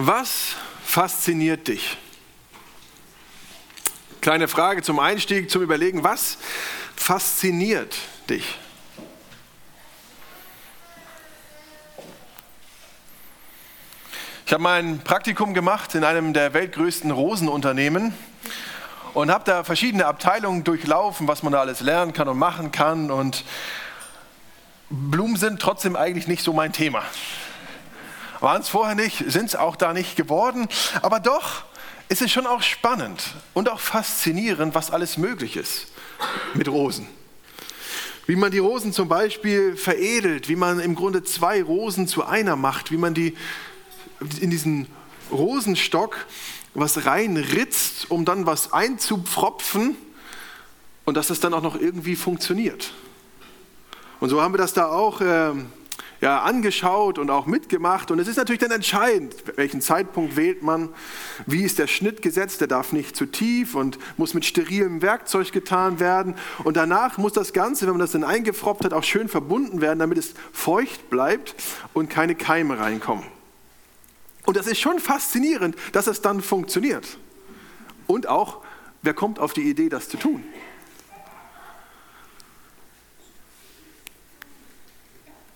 Was fasziniert dich? Kleine Frage zum Einstieg, zum Überlegen. Was fasziniert dich? Ich habe mein Praktikum gemacht in einem der weltgrößten Rosenunternehmen und habe da verschiedene Abteilungen durchlaufen, was man da alles lernen kann und machen kann. Und Blumen sind trotzdem eigentlich nicht so mein Thema. Waren es vorher nicht, sind es auch da nicht geworden. Aber doch ist es schon auch spannend und auch faszinierend, was alles möglich ist mit Rosen. Wie man die Rosen zum Beispiel veredelt, wie man im Grunde zwei Rosen zu einer macht, wie man die in diesen Rosenstock was reinritzt, um dann was einzupfropfen und dass es dann auch noch irgendwie funktioniert. Und so haben wir das da auch äh, ja, angeschaut und auch mitgemacht. Und es ist natürlich dann entscheidend, welchen Zeitpunkt wählt man, wie ist der Schnitt gesetzt, der darf nicht zu tief und muss mit sterilem Werkzeug getan werden. Und danach muss das Ganze, wenn man das dann eingefroppt hat, auch schön verbunden werden, damit es feucht bleibt und keine Keime reinkommen. Und das ist schon faszinierend, dass es dann funktioniert. Und auch, wer kommt auf die Idee, das zu tun?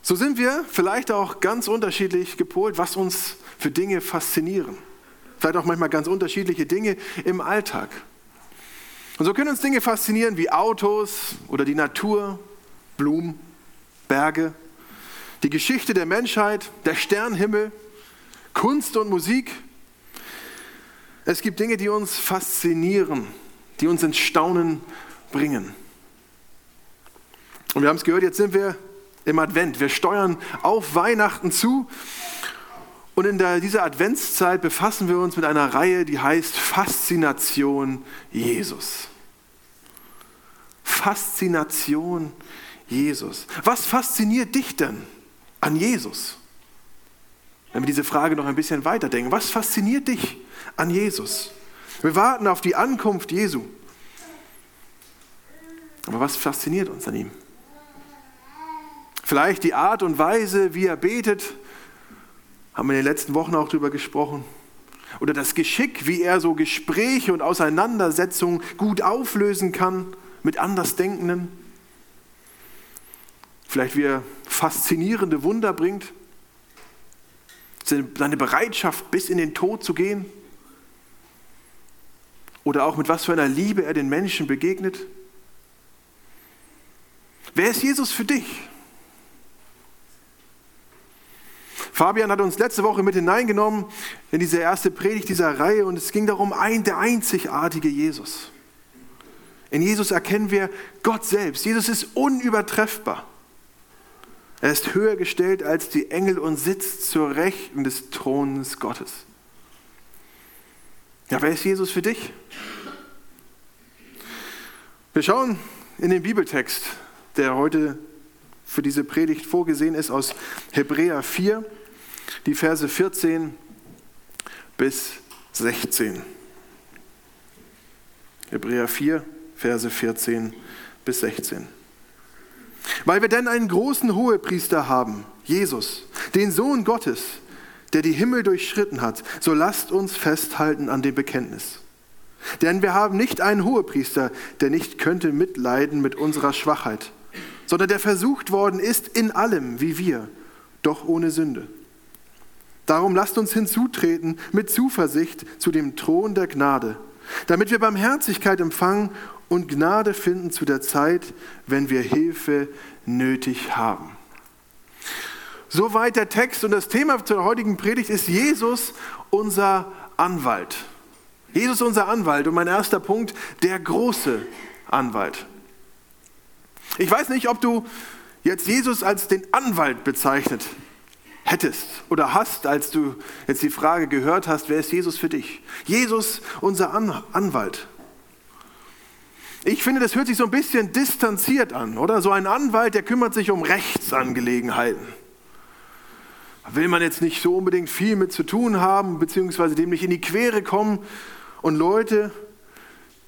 So sind wir vielleicht auch ganz unterschiedlich gepolt, was uns für Dinge faszinieren. Vielleicht auch manchmal ganz unterschiedliche Dinge im Alltag. Und so können uns Dinge faszinieren wie Autos oder die Natur, Blumen, Berge, die Geschichte der Menschheit, der Sternhimmel, Kunst und Musik. Es gibt Dinge, die uns faszinieren, die uns ins Staunen bringen. Und wir haben es gehört, jetzt sind wir im Advent. Wir steuern auf Weihnachten zu. Und in der, dieser Adventszeit befassen wir uns mit einer Reihe, die heißt Faszination Jesus. Faszination Jesus. Was fasziniert dich denn an Jesus? Wenn wir diese Frage noch ein bisschen weiterdenken, was fasziniert dich an Jesus? Wir warten auf die Ankunft Jesu. Aber was fasziniert uns an ihm? Vielleicht die Art und Weise, wie er betet, haben wir in den letzten Wochen auch darüber gesprochen. Oder das Geschick, wie er so Gespräche und Auseinandersetzungen gut auflösen kann mit Andersdenkenden. Vielleicht wie er faszinierende Wunder bringt. Seine Bereitschaft, bis in den Tod zu gehen. Oder auch mit was für einer Liebe er den Menschen begegnet. Wer ist Jesus für dich? Fabian hat uns letzte Woche mit hineingenommen in diese erste Predigt dieser Reihe und es ging darum, ein, der einzigartige Jesus. In Jesus erkennen wir Gott selbst. Jesus ist unübertreffbar. Er ist höher gestellt als die Engel und sitzt zur Rechten des Thrones Gottes. Ja, wer ist Jesus für dich? Wir schauen in den Bibeltext, der heute für diese Predigt vorgesehen ist, aus Hebräer 4 die Verse 14 bis 16. Hebräer 4, Verse 14 bis 16. Weil wir denn einen großen Hohepriester haben, Jesus, den Sohn Gottes, der die Himmel durchschritten hat, so lasst uns festhalten an dem Bekenntnis. Denn wir haben nicht einen Hohepriester, der nicht könnte mitleiden mit unserer Schwachheit, sondern der versucht worden ist in allem wie wir, doch ohne Sünde. Darum lasst uns hinzutreten mit Zuversicht zu dem Thron der Gnade, damit wir Barmherzigkeit empfangen und Gnade finden zu der Zeit, wenn wir Hilfe nötig haben. Soweit der Text und das Thema zur heutigen Predigt ist Jesus unser Anwalt. Jesus unser Anwalt und mein erster Punkt, der große Anwalt. Ich weiß nicht, ob du jetzt Jesus als den Anwalt bezeichnet hättest oder hast, als du jetzt die Frage gehört hast, wer ist Jesus für dich? Jesus, unser An Anwalt. Ich finde, das hört sich so ein bisschen distanziert an, oder? So ein Anwalt, der kümmert sich um Rechtsangelegenheiten. Will man jetzt nicht so unbedingt viel mit zu tun haben, beziehungsweise dem nicht in die Quere kommen. Und Leute,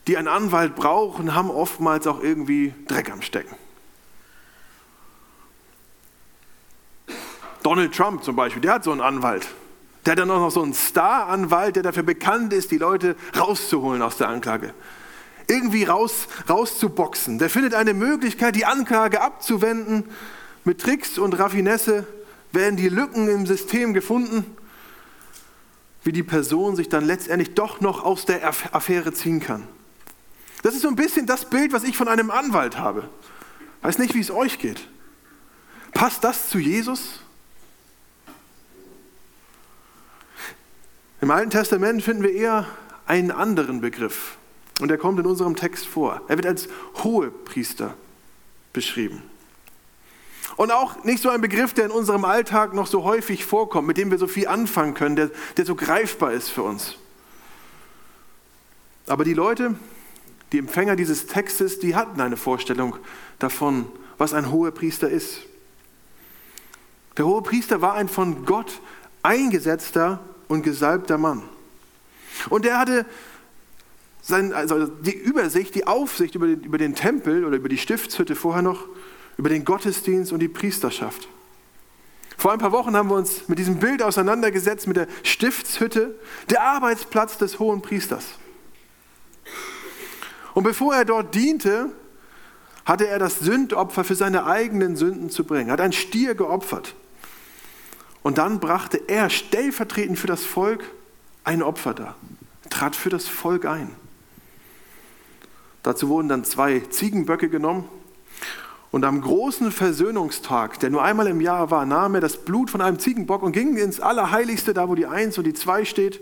die einen Anwalt brauchen, haben oftmals auch irgendwie Dreck am Stecken. Donald Trump zum Beispiel, der hat so einen Anwalt. Der hat dann auch noch so einen Star-Anwalt, der dafür bekannt ist, die Leute rauszuholen aus der Anklage. Irgendwie raus, rauszuboxen. Der findet eine Möglichkeit, die Anklage abzuwenden. Mit Tricks und Raffinesse werden die Lücken im System gefunden, wie die Person sich dann letztendlich doch noch aus der Affäre ziehen kann. Das ist so ein bisschen das Bild, was ich von einem Anwalt habe. Weiß nicht, wie es euch geht. Passt das zu Jesus? Im Alten Testament finden wir eher einen anderen Begriff. Und er kommt in unserem Text vor. Er wird als Hohepriester beschrieben. Und auch nicht so ein Begriff, der in unserem Alltag noch so häufig vorkommt, mit dem wir so viel anfangen können, der, der so greifbar ist für uns. Aber die Leute, die Empfänger dieses Textes, die hatten eine Vorstellung davon, was ein Hohepriester ist. Der Hohepriester war ein von Gott eingesetzter und gesalbter Mann. Und er hatte sein, also die Übersicht, die Aufsicht über den, über den Tempel oder über die Stiftshütte vorher noch, über den Gottesdienst und die Priesterschaft. Vor ein paar Wochen haben wir uns mit diesem Bild auseinandergesetzt, mit der Stiftshütte, der Arbeitsplatz des hohen Priesters. Und bevor er dort diente, hatte er das Sündopfer für seine eigenen Sünden zu bringen, hat ein Stier geopfert. Und dann brachte er stellvertretend für das Volk ein Opfer dar, trat für das Volk ein. Dazu wurden dann zwei Ziegenböcke genommen. Und am großen Versöhnungstag, der nur einmal im Jahr war, nahm er das Blut von einem Ziegenbock und ging ins Allerheiligste, da wo die Eins und die Zwei steht,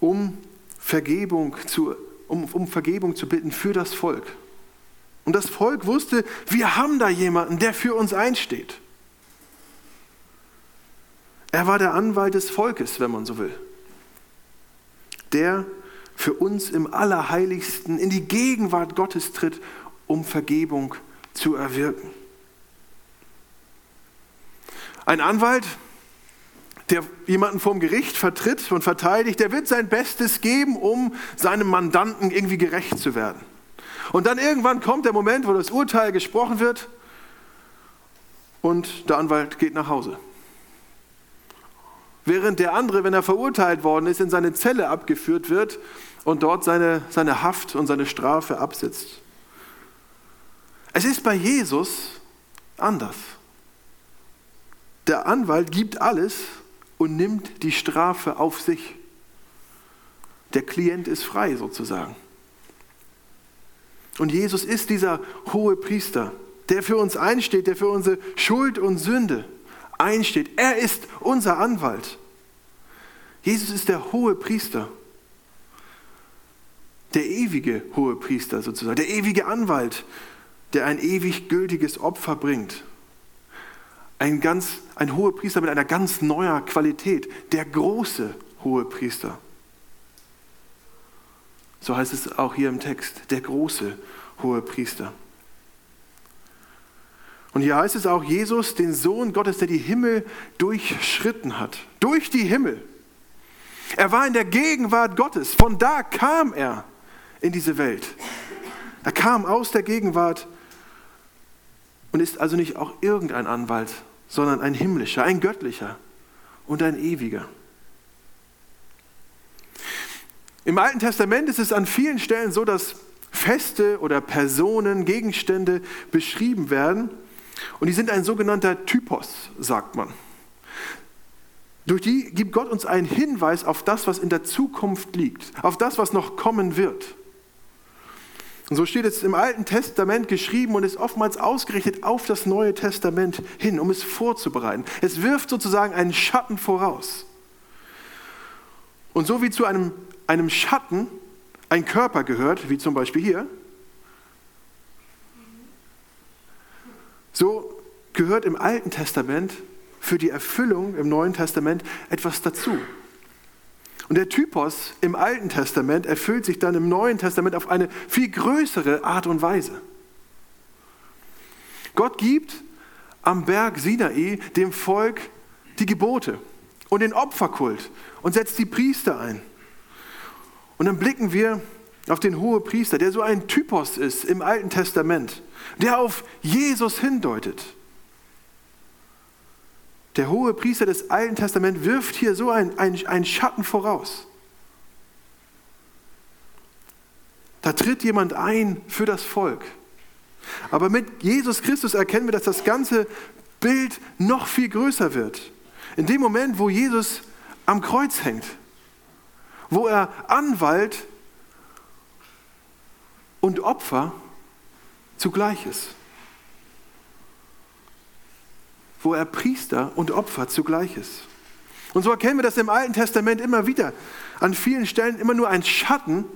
um Vergebung zu, um, um Vergebung zu bitten für das Volk. Und das Volk wusste, wir haben da jemanden, der für uns einsteht. Er war der Anwalt des Volkes, wenn man so will. Der für uns im Allerheiligsten in die Gegenwart Gottes tritt, um Vergebung zu erwirken. Ein Anwalt, der jemanden vom Gericht vertritt und verteidigt, der wird sein Bestes geben, um seinem Mandanten irgendwie gerecht zu werden. Und dann irgendwann kommt der Moment, wo das Urteil gesprochen wird und der Anwalt geht nach Hause während der andere, wenn er verurteilt worden ist, in seine Zelle abgeführt wird und dort seine, seine Haft und seine Strafe absitzt. Es ist bei Jesus anders. Der Anwalt gibt alles und nimmt die Strafe auf sich. Der Klient ist frei sozusagen. Und Jesus ist dieser hohe Priester, der für uns einsteht, der für unsere Schuld und Sünde einsteht. Er ist unser Anwalt. Jesus ist der hohe Priester. Der ewige hohe Priester sozusagen, der ewige Anwalt, der ein ewig gültiges Opfer bringt. Ein, ganz, ein hoher Priester mit einer ganz neuer Qualität, der große hohe Priester. So heißt es auch hier im Text, der große hohe Priester. Und hier heißt es auch, Jesus, den Sohn Gottes, der die Himmel durchschritten hat. Durch die Himmel. Er war in der Gegenwart Gottes. Von da kam er in diese Welt. Er kam aus der Gegenwart und ist also nicht auch irgendein Anwalt, sondern ein himmlischer, ein göttlicher und ein ewiger. Im Alten Testament ist es an vielen Stellen so, dass Feste oder Personen, Gegenstände beschrieben werden, und die sind ein sogenannter Typos, sagt man. Durch die gibt Gott uns einen Hinweis auf das, was in der Zukunft liegt, auf das, was noch kommen wird. Und so steht es im Alten Testament geschrieben und ist oftmals ausgerichtet auf das Neue Testament hin, um es vorzubereiten. Es wirft sozusagen einen Schatten voraus. Und so wie zu einem, einem Schatten ein Körper gehört, wie zum Beispiel hier, So gehört im Alten Testament für die Erfüllung im Neuen Testament etwas dazu. Und der Typos im Alten Testament erfüllt sich dann im Neuen Testament auf eine viel größere Art und Weise. Gott gibt am Berg Sinai dem Volk die Gebote und den Opferkult und setzt die Priester ein. Und dann blicken wir auf den hohen Priester, der so ein Typos ist im Alten Testament, der auf Jesus hindeutet. Der hohe Priester des Alten Testaments wirft hier so einen ein Schatten voraus. Da tritt jemand ein für das Volk. Aber mit Jesus Christus erkennen wir, dass das ganze Bild noch viel größer wird. In dem Moment, wo Jesus am Kreuz hängt, wo er Anwalt und Opfer zugleich ist. Wo er Priester und Opfer zugleich ist. Und so erkennen wir das im Alten Testament immer wieder. An vielen Stellen immer nur ein Schatten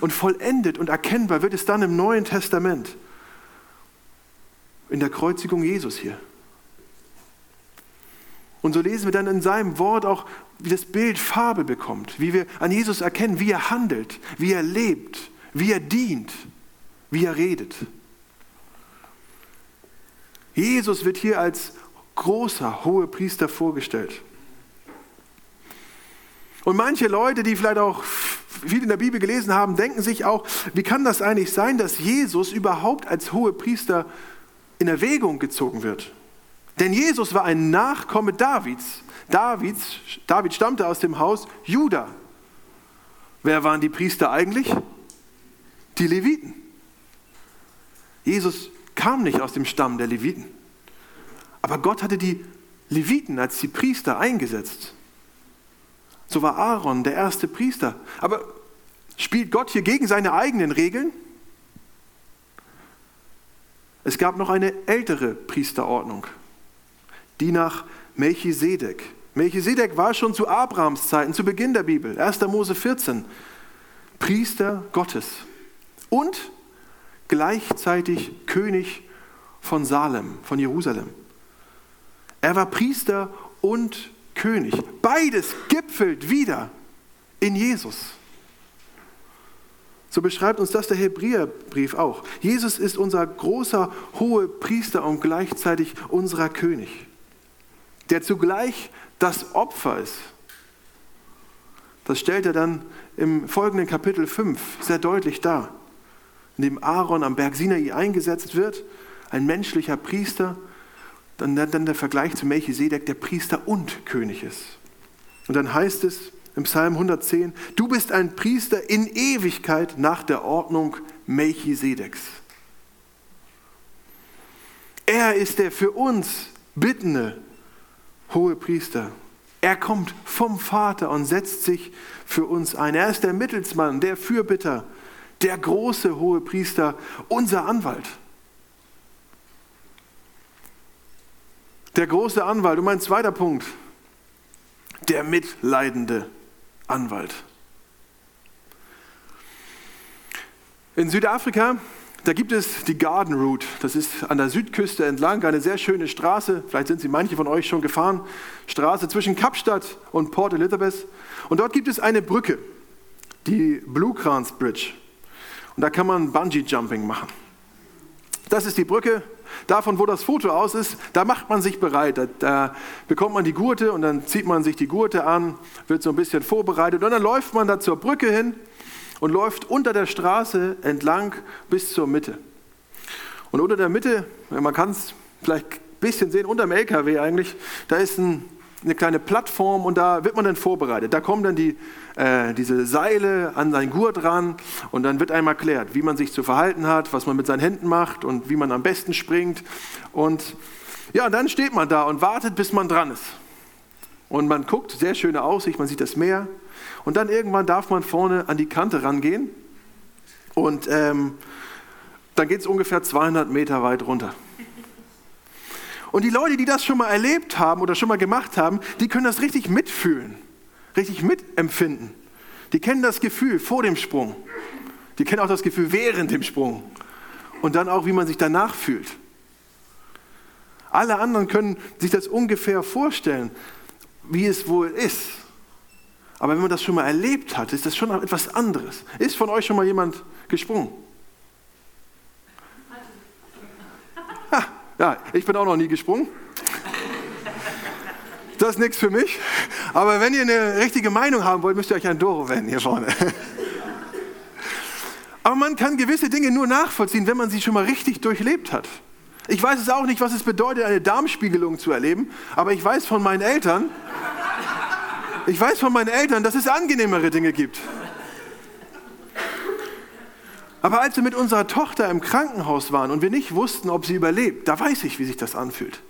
und vollendet und erkennbar wird es dann im Neuen Testament, in der Kreuzigung Jesus hier. Und so lesen wir dann in seinem Wort auch, wie das Bild Farbe bekommt, wie wir an Jesus erkennen, wie er handelt, wie er lebt, wie er dient, wie er redet. Jesus wird hier als großer, hoher Priester vorgestellt. Und manche Leute, die vielleicht auch viel in der Bibel gelesen haben, denken sich auch, wie kann das eigentlich sein, dass Jesus überhaupt als hohe Priester in Erwägung gezogen wird? Denn Jesus war ein Nachkomme Davids. Davids. David stammte aus dem Haus Juda. Wer waren die Priester eigentlich? Die Leviten. Jesus kam nicht aus dem Stamm der Leviten. Aber Gott hatte die Leviten als die Priester eingesetzt. So war Aaron der erste Priester. Aber spielt Gott hier gegen seine eigenen Regeln? Es gab noch eine ältere Priesterordnung, die nach Melchisedek. Melchisedek war schon zu Abrahams Zeiten, zu Beginn der Bibel, 1. Mose 14, Priester Gottes und gleichzeitig König von Salem, von Jerusalem. Er war Priester und König. Beides gipfelt wieder in Jesus. So beschreibt uns das der Hebräerbrief auch. Jesus ist unser großer, hoher Priester und gleichzeitig unser König, der zugleich das Opfer ist. Das stellt er dann im folgenden Kapitel 5 sehr deutlich dar, dem Aaron am Berg Sinai eingesetzt wird, ein menschlicher Priester, dann, dann der Vergleich zu Melchisedek, der Priester und König ist. Und dann heißt es im Psalm 110, du bist ein Priester in Ewigkeit nach der Ordnung Melchisedeks. Er ist der für uns bittende hohe Priester. Er kommt vom Vater und setzt sich für uns ein. Er ist der Mittelsmann, der Fürbitter, der große hohe Priester, unser Anwalt. Der große Anwalt. Und mein zweiter Punkt, der mitleidende Anwalt. In Südafrika, da gibt es die Garden Route. Das ist an der Südküste entlang eine sehr schöne Straße. Vielleicht sind Sie manche von euch schon gefahren. Straße zwischen Kapstadt und Port Elizabeth. Und dort gibt es eine Brücke, die Blue Crans Bridge. Und da kann man Bungee Jumping machen. Das ist die Brücke davon, wo das Foto aus ist, da macht man sich bereit. Da, da, bekommt man die Gurte und dann zieht man sich die Gurte an, wird so ein bisschen vorbereitet und dann läuft man da zur Brücke hin und läuft unter der Straße entlang bis zur Mitte. Und unter der Mitte, man kann es vielleicht ein bisschen sehen, unter dem LKW eigentlich, da ist ein eine kleine Plattform und da wird man dann vorbereitet. Da kommen dann die, äh, diese Seile an seinen Gurt ran und dann wird einmal erklärt, wie man sich zu verhalten hat, was man mit seinen Händen macht und wie man am besten springt. Und ja, dann steht man da und wartet, bis man dran ist. Und man guckt, sehr schöne Aussicht, man sieht das Meer. Und dann irgendwann darf man vorne an die Kante rangehen und ähm, dann geht es ungefähr 200 Meter weit runter. Und die Leute, die das schon mal erlebt haben oder schon mal gemacht haben, die können das richtig mitfühlen, richtig mitempfinden. Die kennen das Gefühl vor dem Sprung. Die kennen auch das Gefühl während dem Sprung. Und dann auch, wie man sich danach fühlt. Alle anderen können sich das ungefähr vorstellen, wie es wohl ist. Aber wenn man das schon mal erlebt hat, ist das schon etwas anderes. Ist von euch schon mal jemand gesprungen? Ja, ich bin auch noch nie gesprungen. Das ist nichts für mich. Aber wenn ihr eine richtige Meinung haben wollt, müsst ihr euch an Doro wenden hier vorne. Aber man kann gewisse Dinge nur nachvollziehen, wenn man sie schon mal richtig durchlebt hat. Ich weiß es auch nicht, was es bedeutet, eine Darmspiegelung zu erleben, aber ich weiß von meinen Eltern, ich weiß von meinen Eltern, dass es angenehmere Dinge gibt. Aber als wir mit unserer Tochter im Krankenhaus waren und wir nicht wussten, ob sie überlebt, da weiß ich, wie sich das anfühlt.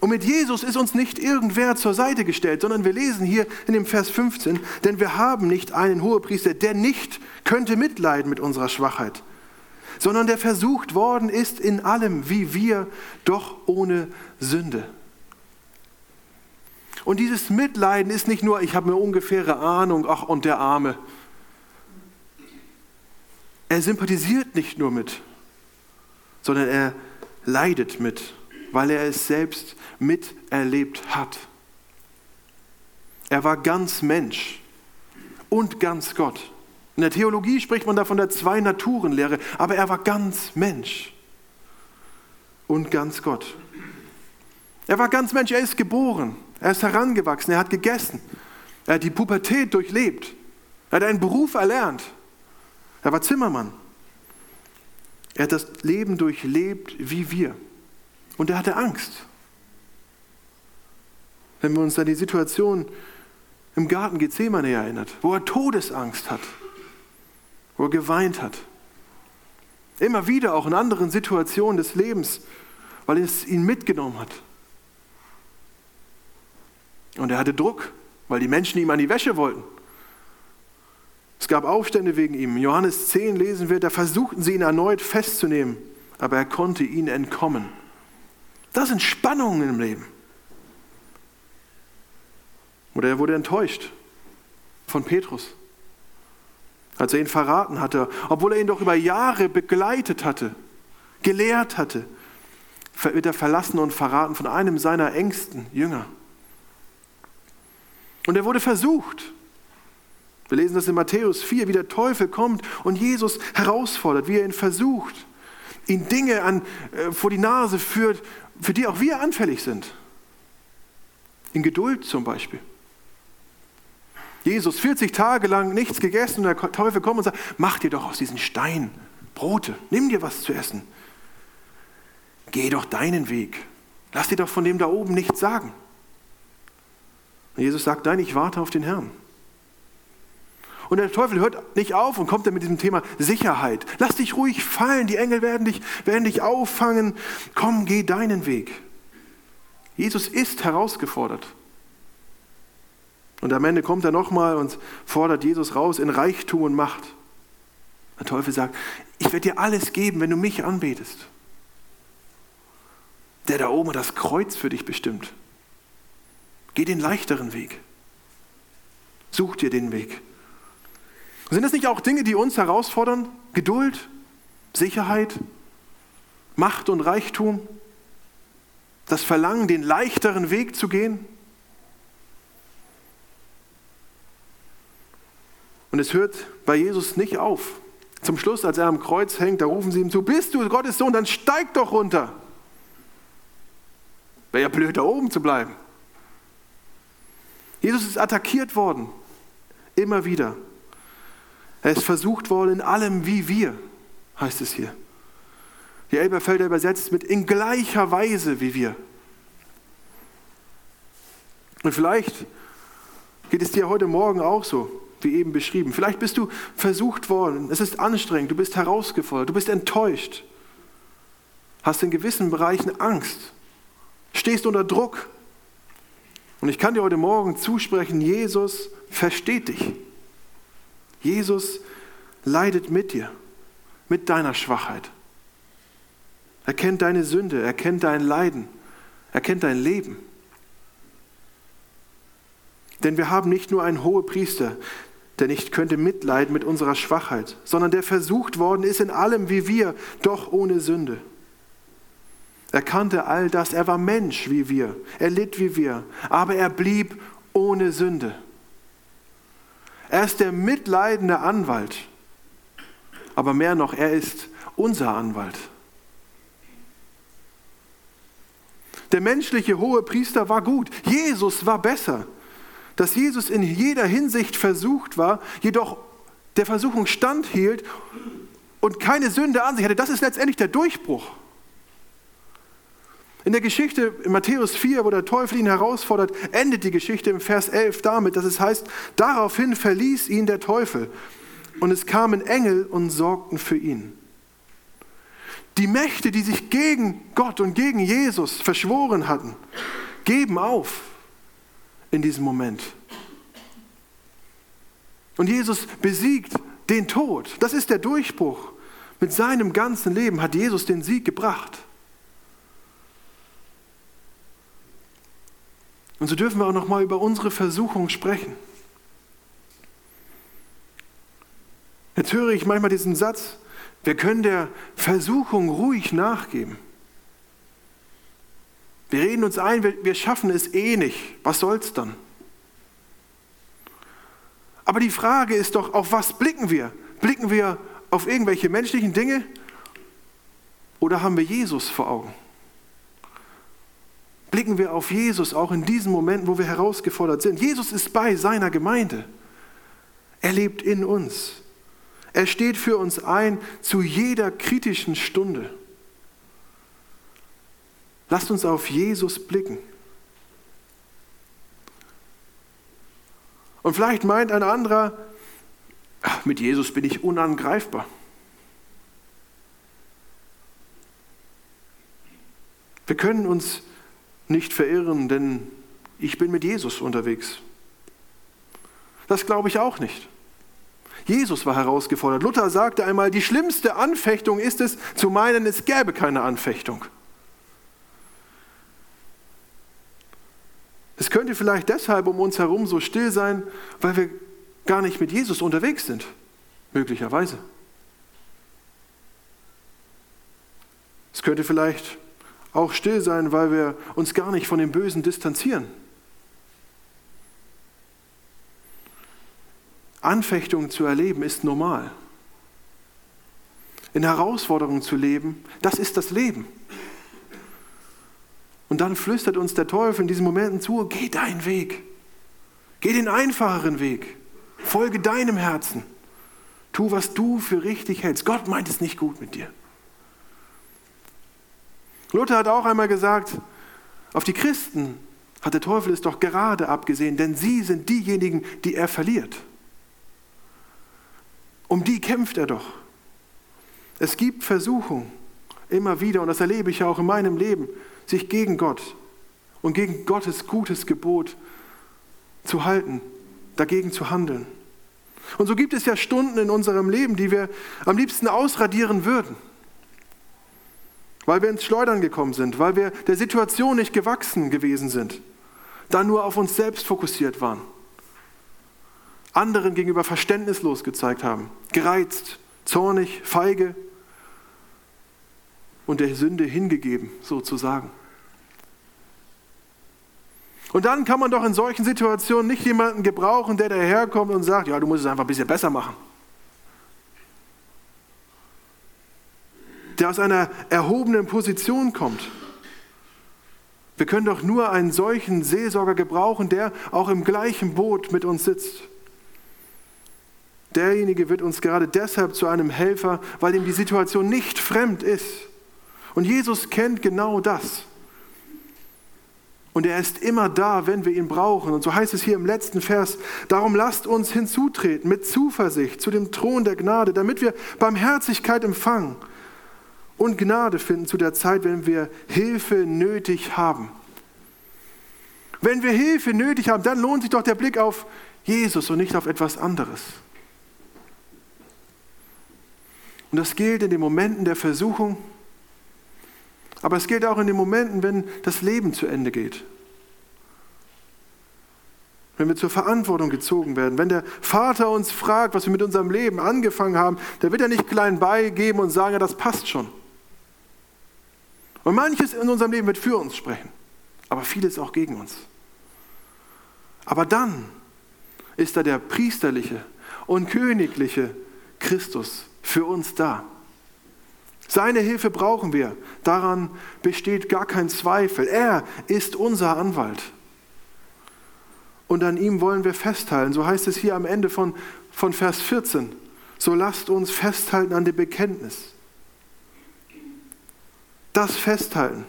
Und mit Jesus ist uns nicht irgendwer zur Seite gestellt, sondern wir lesen hier in dem Vers 15, denn wir haben nicht einen Hohepriester, der nicht könnte mitleiden mit unserer Schwachheit, sondern der versucht worden ist in allem, wie wir, doch ohne Sünde. Und dieses Mitleiden ist nicht nur, ich habe eine ungefähre Ahnung, ach und der Arme. Er sympathisiert nicht nur mit, sondern er leidet mit, weil er es selbst miterlebt hat. Er war ganz Mensch und ganz Gott. In der Theologie spricht man da von der Zwei-Naturen-Lehre, aber er war ganz Mensch und ganz Gott. Er war ganz Mensch, er ist geboren, er ist herangewachsen, er hat gegessen, er hat die Pubertät durchlebt, er hat einen Beruf erlernt, er war Zimmermann. Er hat das Leben durchlebt wie wir. Und er hatte Angst. Wenn wir uns an die Situation im Garten Gethsemane erinnert, wo er Todesangst hat, wo er geweint hat. Immer wieder auch in anderen Situationen des Lebens, weil es ihn mitgenommen hat. Und er hatte Druck, weil die Menschen ihm an die Wäsche wollten. Es gab Aufstände wegen ihm. In Johannes 10 lesen wir, da versuchten sie ihn erneut festzunehmen, aber er konnte ihnen entkommen. Das sind Spannungen im Leben. Oder er wurde enttäuscht von Petrus, als er ihn verraten hatte, obwohl er ihn doch über Jahre begleitet hatte, gelehrt hatte, wird er verlassen und verraten von einem seiner engsten Jünger. Und er wurde versucht. Wir lesen das in Matthäus 4, wie der Teufel kommt und Jesus herausfordert, wie er ihn versucht, ihn Dinge an, äh, vor die Nase führt, für die auch wir anfällig sind. In Geduld zum Beispiel. Jesus 40 Tage lang nichts gegessen und der Teufel kommt und sagt, mach dir doch aus diesen Steinen Brote, nimm dir was zu essen. Geh doch deinen Weg. Lass dir doch von dem da oben nichts sagen. Und Jesus sagt, nein, ich warte auf den Herrn. Und der Teufel hört nicht auf und kommt dann mit diesem Thema Sicherheit. Lass dich ruhig fallen, die Engel werden dich, werden dich auffangen. Komm, geh deinen Weg. Jesus ist herausgefordert. Und am Ende kommt er nochmal und fordert Jesus raus in Reichtum und Macht. Der Teufel sagt, ich werde dir alles geben, wenn du mich anbetest. Der da oben hat das Kreuz für dich bestimmt. Geh den leichteren Weg. Such dir den Weg. Sind das nicht auch Dinge, die uns herausfordern? Geduld, Sicherheit, Macht und Reichtum, das Verlangen, den leichteren Weg zu gehen? Und es hört bei Jesus nicht auf. Zum Schluss, als er am Kreuz hängt, da rufen sie ihm zu, bist du Gottes Sohn, dann steig doch runter. Wäre ja blöd, da oben zu bleiben. Jesus ist attackiert worden, immer wieder. Er ist versucht worden in allem wie wir, heißt es hier. Die Elberfelder übersetzt mit in gleicher Weise wie wir. Und vielleicht geht es dir heute Morgen auch so wie eben beschrieben. Vielleicht bist du versucht worden, es ist anstrengend, du bist herausgefordert, du bist enttäuscht, hast in gewissen Bereichen Angst, stehst unter Druck. Und ich kann dir heute Morgen zusprechen, Jesus versteht dich. Jesus leidet mit dir, mit deiner Schwachheit. Er kennt deine Sünde, er kennt dein Leiden, er kennt dein Leben. Denn wir haben nicht nur einen hohen Priester, der nicht könnte mitleiden mit unserer Schwachheit, sondern der versucht worden ist in allem wie wir, doch ohne Sünde. Er kannte all das, er war Mensch wie wir, er litt wie wir, aber er blieb ohne Sünde. Er ist der mitleidende Anwalt, aber mehr noch, er ist unser Anwalt. Der menschliche hohe Priester war gut, Jesus war besser dass Jesus in jeder Hinsicht versucht war, jedoch der Versuchung standhielt und keine Sünde an sich hatte. Das ist letztendlich der Durchbruch. In der Geschichte in Matthäus 4, wo der Teufel ihn herausfordert, endet die Geschichte im Vers 11 damit, dass es heißt, daraufhin verließ ihn der Teufel und es kamen Engel und sorgten für ihn. Die Mächte, die sich gegen Gott und gegen Jesus verschworen hatten, geben auf in diesem Moment. Und Jesus besiegt den Tod. Das ist der Durchbruch. Mit seinem ganzen Leben hat Jesus den Sieg gebracht. Und so dürfen wir auch noch mal über unsere Versuchung sprechen. Jetzt höre ich manchmal diesen Satz, wir können der Versuchung ruhig nachgeben. Wir reden uns ein, wir schaffen es eh nicht. Was soll's dann? Aber die Frage ist doch, auf was blicken wir? Blicken wir auf irgendwelche menschlichen Dinge oder haben wir Jesus vor Augen? Blicken wir auf Jesus auch in diesen Momenten, wo wir herausgefordert sind. Jesus ist bei seiner Gemeinde. Er lebt in uns. Er steht für uns ein zu jeder kritischen Stunde. Lasst uns auf Jesus blicken. Und vielleicht meint ein anderer, mit Jesus bin ich unangreifbar. Wir können uns nicht verirren, denn ich bin mit Jesus unterwegs. Das glaube ich auch nicht. Jesus war herausgefordert. Luther sagte einmal, die schlimmste Anfechtung ist es, zu meinen, es gäbe keine Anfechtung. Es könnte vielleicht deshalb um uns herum so still sein, weil wir gar nicht mit Jesus unterwegs sind, möglicherweise. Es könnte vielleicht auch still sein, weil wir uns gar nicht von dem Bösen distanzieren. Anfechtung zu erleben ist normal. In Herausforderungen zu leben, das ist das Leben. Und dann flüstert uns der Teufel in diesen Momenten zu, geh deinen Weg. Geh den einfacheren Weg. Folge deinem Herzen. Tu, was du für richtig hältst. Gott meint es nicht gut mit dir. Luther hat auch einmal gesagt, auf die Christen hat der Teufel es doch gerade abgesehen, denn sie sind diejenigen, die er verliert. Um die kämpft er doch. Es gibt Versuchung immer wieder, und das erlebe ich ja auch in meinem Leben, sich gegen Gott und gegen Gottes gutes Gebot zu halten, dagegen zu handeln. Und so gibt es ja Stunden in unserem Leben, die wir am liebsten ausradieren würden weil wir ins Schleudern gekommen sind, weil wir der Situation nicht gewachsen gewesen sind, dann nur auf uns selbst fokussiert waren, anderen gegenüber verständnislos gezeigt haben, gereizt, zornig, feige und der Sünde hingegeben, sozusagen. Und dann kann man doch in solchen Situationen nicht jemanden gebrauchen, der daherkommt und sagt, ja, du musst es einfach ein bisschen besser machen. Der aus einer erhobenen Position kommt. Wir können doch nur einen solchen Seelsorger gebrauchen, der auch im gleichen Boot mit uns sitzt. Derjenige wird uns gerade deshalb zu einem Helfer, weil ihm die Situation nicht fremd ist. Und Jesus kennt genau das. Und er ist immer da, wenn wir ihn brauchen. Und so heißt es hier im letzten Vers, darum lasst uns hinzutreten mit Zuversicht zu dem Thron der Gnade, damit wir Barmherzigkeit empfangen und Gnade finden zu der Zeit, wenn wir Hilfe nötig haben. Wenn wir Hilfe nötig haben, dann lohnt sich doch der Blick auf Jesus und nicht auf etwas anderes. Und das gilt in den Momenten der Versuchung, aber es gilt auch in den Momenten, wenn das Leben zu Ende geht. Wenn wir zur Verantwortung gezogen werden, wenn der Vater uns fragt, was wir mit unserem Leben angefangen haben, der wird er nicht klein beigeben und sagen, ja, das passt schon. Und manches in unserem Leben wird für uns sprechen, aber vieles auch gegen uns. Aber dann ist da der priesterliche und königliche Christus für uns da. Seine Hilfe brauchen wir. Daran besteht gar kein Zweifel. Er ist unser Anwalt. Und an ihm wollen wir festhalten. So heißt es hier am Ende von, von Vers 14. So lasst uns festhalten an dem Bekenntnis das festhalten.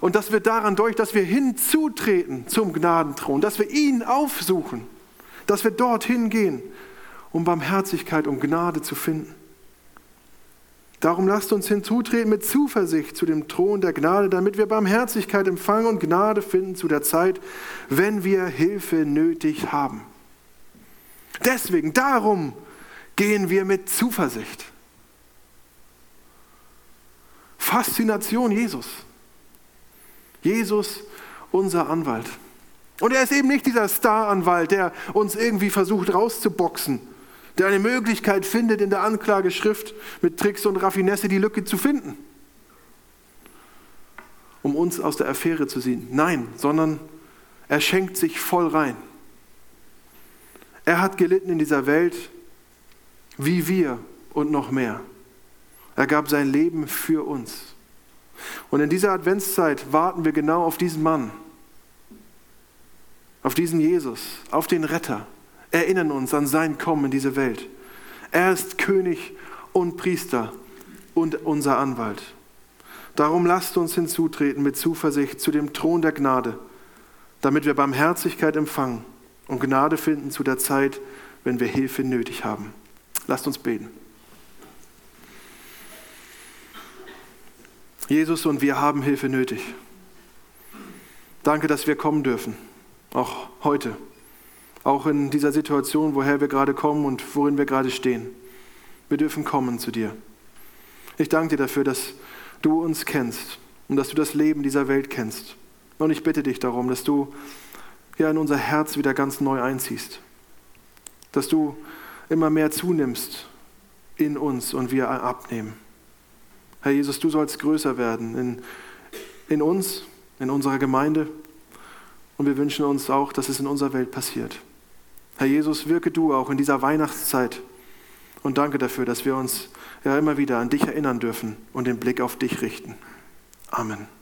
Und das wird daran durch, dass wir hinzutreten zum Gnadenthron, dass wir ihn aufsuchen, dass wir dorthin gehen, um Barmherzigkeit, um Gnade zu finden. Darum lasst uns hinzutreten mit Zuversicht zu dem Thron der Gnade, damit wir Barmherzigkeit empfangen und Gnade finden zu der Zeit, wenn wir Hilfe nötig haben. Deswegen, darum gehen wir mit Zuversicht. Faszination Jesus. Jesus, unser Anwalt. Und er ist eben nicht dieser Star-Anwalt, der uns irgendwie versucht rauszuboxen, der eine Möglichkeit findet, in der Anklageschrift mit Tricks und Raffinesse die Lücke zu finden, um uns aus der Affäre zu ziehen. Nein, sondern er schenkt sich voll rein. Er hat gelitten in dieser Welt wie wir und noch mehr. Er gab sein Leben für uns. Und in dieser Adventszeit warten wir genau auf diesen Mann, auf diesen Jesus, auf den Retter, erinnern uns an sein Kommen in diese Welt. Er ist König und Priester und unser Anwalt. Darum lasst uns hinzutreten mit Zuversicht zu dem Thron der Gnade, damit wir Barmherzigkeit empfangen und Gnade finden zu der Zeit, wenn wir Hilfe nötig haben. Lasst uns beten. Jesus und wir haben Hilfe nötig. Danke, dass wir kommen dürfen, auch heute, auch in dieser Situation, woher wir gerade kommen und worin wir gerade stehen. Wir dürfen kommen zu dir. Ich danke dir dafür, dass du uns kennst und dass du das Leben dieser Welt kennst. Und ich bitte dich darum, dass du ja in unser Herz wieder ganz neu einziehst, dass du immer mehr zunimmst in uns und wir abnehmen. Herr Jesus, du sollst größer werden in, in uns, in unserer Gemeinde. Und wir wünschen uns auch, dass es in unserer Welt passiert. Herr Jesus, wirke du auch in dieser Weihnachtszeit. Und danke dafür, dass wir uns ja immer wieder an dich erinnern dürfen und den Blick auf dich richten. Amen.